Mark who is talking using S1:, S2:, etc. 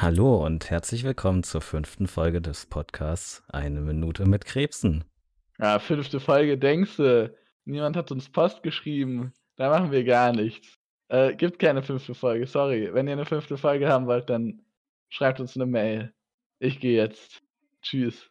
S1: Hallo und herzlich willkommen zur fünften Folge des Podcasts Eine Minute mit Krebsen.
S2: Ja, fünfte Folge, denkst du? Niemand hat uns Post geschrieben. Da machen wir gar nichts. Äh, gibt keine fünfte Folge, sorry. Wenn ihr eine fünfte Folge haben wollt, dann schreibt uns eine Mail. Ich gehe jetzt. Tschüss.